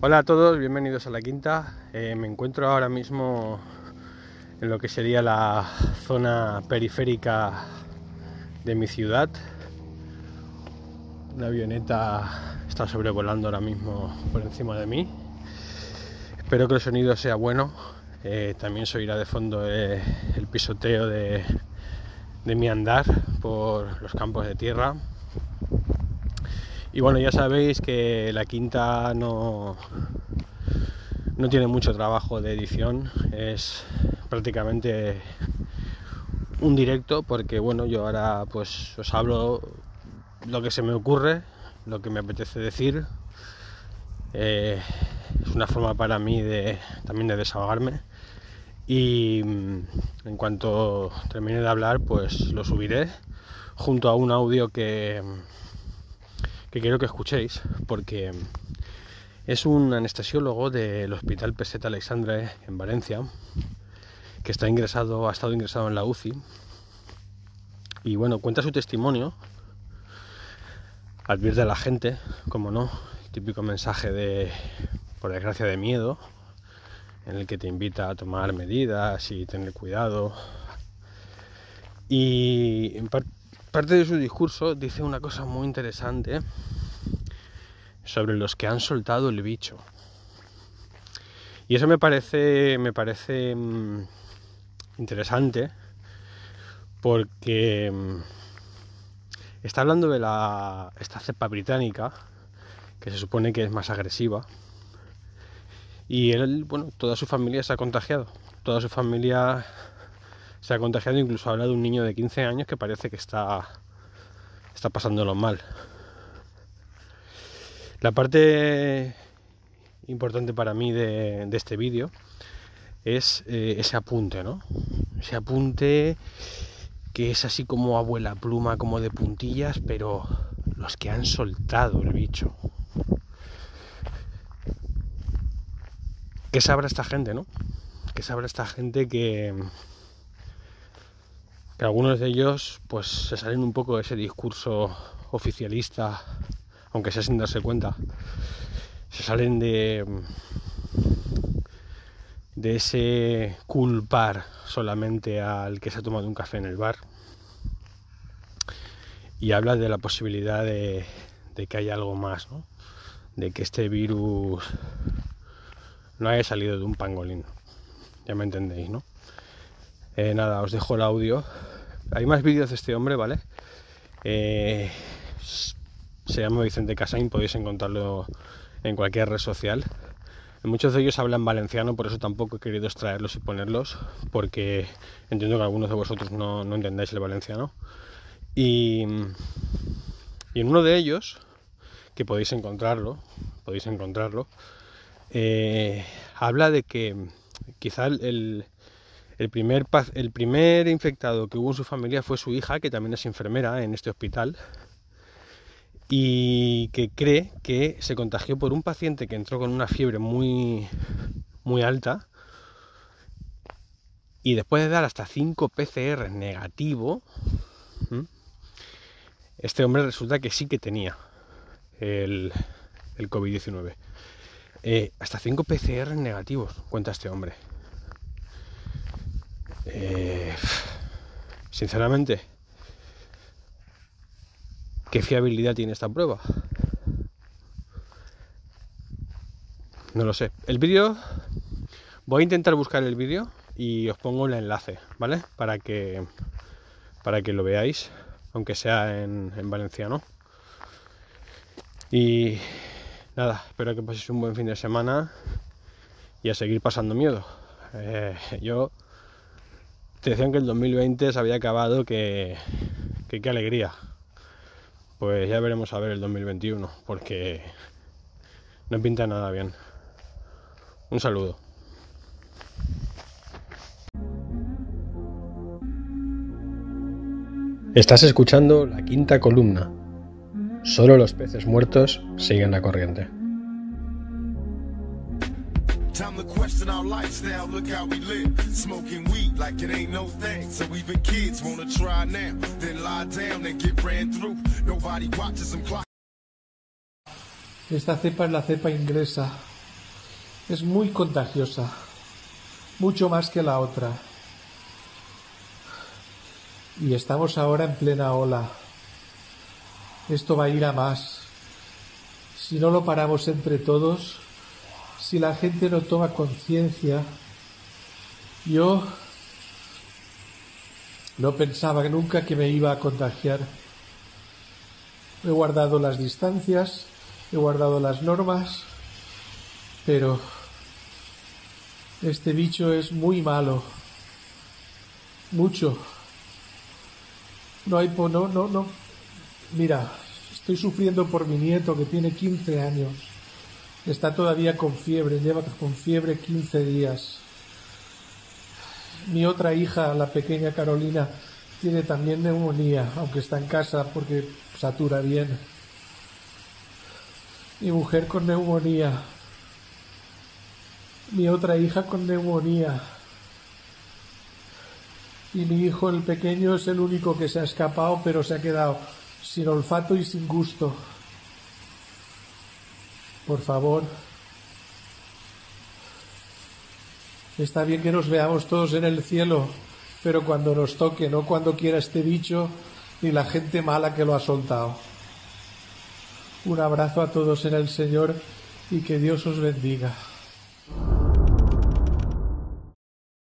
Hola a todos, bienvenidos a la quinta. Eh, me encuentro ahora mismo en lo que sería la zona periférica de mi ciudad. Una avioneta está sobrevolando ahora mismo por encima de mí. Espero que el sonido sea bueno. Eh, también se oirá de fondo eh, el pisoteo de, de mi andar por los campos de tierra. Y bueno, ya sabéis que la quinta no, no tiene mucho trabajo de edición, es prácticamente un directo porque bueno, yo ahora pues os hablo lo que se me ocurre, lo que me apetece decir. Eh, es una forma para mí de también de desahogarme y mm, en cuanto termine de hablar pues lo subiré junto a un audio que que quiero que escuchéis porque es un anestesiólogo del Hospital Peseta Alexandre en Valencia que está ingresado, ha estado ingresado en la UCI y bueno, cuenta su testimonio, advierte a la gente, como no, típico mensaje de, por desgracia, de miedo, en el que te invita a tomar medidas y tener cuidado. Y en parte parte de su discurso dice una cosa muy interesante sobre los que han soltado el bicho. Y eso me parece, me parece mm, interesante porque mm, está hablando de la, esta cepa británica que se supone que es más agresiva y él, bueno, toda su familia se ha contagiado, toda su familia se ha contagiado, incluso habla de un niño de 15 años que parece que está, está pasándolo mal. La parte importante para mí de, este vídeo es eh, ese apunte, ¿no? Ese apunte que es así como abuela pluma, como de puntillas, pero los que han soltado el bicho. ¿Qué sabrá esta gente, no? ¿Qué sabrá esta gente que, que algunos de ellos pues se salen un poco de ese discurso oficialista, aunque sea sin darse cuenta, se salen de de ese culpar solamente al que se ha tomado un café en el bar y habla de la posibilidad de, de que haya algo más, ¿no? de que este virus no haya salido de un pangolín. Ya me entendéis, ¿no? Eh, nada, os dejo el audio. Hay más vídeos de este hombre, ¿vale? Eh, se llama Vicente Casain, podéis encontrarlo en cualquier red social. Muchos de ellos hablan valenciano, por eso tampoco he querido extraerlos y ponerlos, porque entiendo que algunos de vosotros no, entendáis el valenciano. Y, y, en uno de ellos, que podéis encontrarlo, podéis encontrarlo, eh, habla de que quizá el, el primer, infectado que hubo en su familia fue su hija, que también es enfermera en este hospital, y que cree que se contagió por un paciente que entró con una fiebre muy, alta y después de dar hasta 5 PCR negativo, este hombre resulta que sí que tenía el, el COVID-19. Eh, hasta 5 PCR negativos, cuenta este hombre. Eh, sinceramente, ¿qué fiabilidad tiene esta prueba? No lo sé. El vídeo, voy a intentar buscar el vídeo y os pongo el enlace, ¿vale? Para que, para que lo veáis, aunque sea en, en valenciano. Y nada, espero que paséis un buen fin de semana y a seguir pasando miedo. Eh, yo decían que el 2020 se había acabado, que, qué alegría. Pues ya veremos a ver el 2021, porque no pinta nada bien. Un saludo. Estás escuchando la quinta columna. Solo los peces muertos siguen la corriente. Time to question our lifestyle, look how we live. Smoking weed like it ain't no thing. So even kids wanna try now, then lie down and get ran through. Nobody watches them clock. Esta cepa es la cepa inglesa. es muy contagiosa, mucho más que la otra. Y estamos ahora en plena ola. Esto va a ir a más. Si no lo paramos entre todos, si la gente no toma conciencia, yo no pensaba nunca que me iba a contagiar. He guardado las distancias, he guardado las normas, pero este bicho es muy malo. Mucho. No hay, no, no, no. Mira, estoy sufriendo por mi nieto que tiene 15 años. Está todavía con fiebre, lleva con fiebre 15 días. Mi otra hija, la pequeña Carolina, tiene también neumonía, aunque está en casa porque satura bien. Mi mujer con neumonía. Mi otra hija con neumonía. Y mi hijo, el pequeño, es el único que se ha escapado, pero se ha quedado sin olfato y sin gusto. Por favor, Está bien que nos veamos todos en el cielo, pero cuando nos toque, no cuando quiera este bicho ni la gente mala que lo ha soltado. Un abrazo a todos en el Señor y que Dios os bendiga.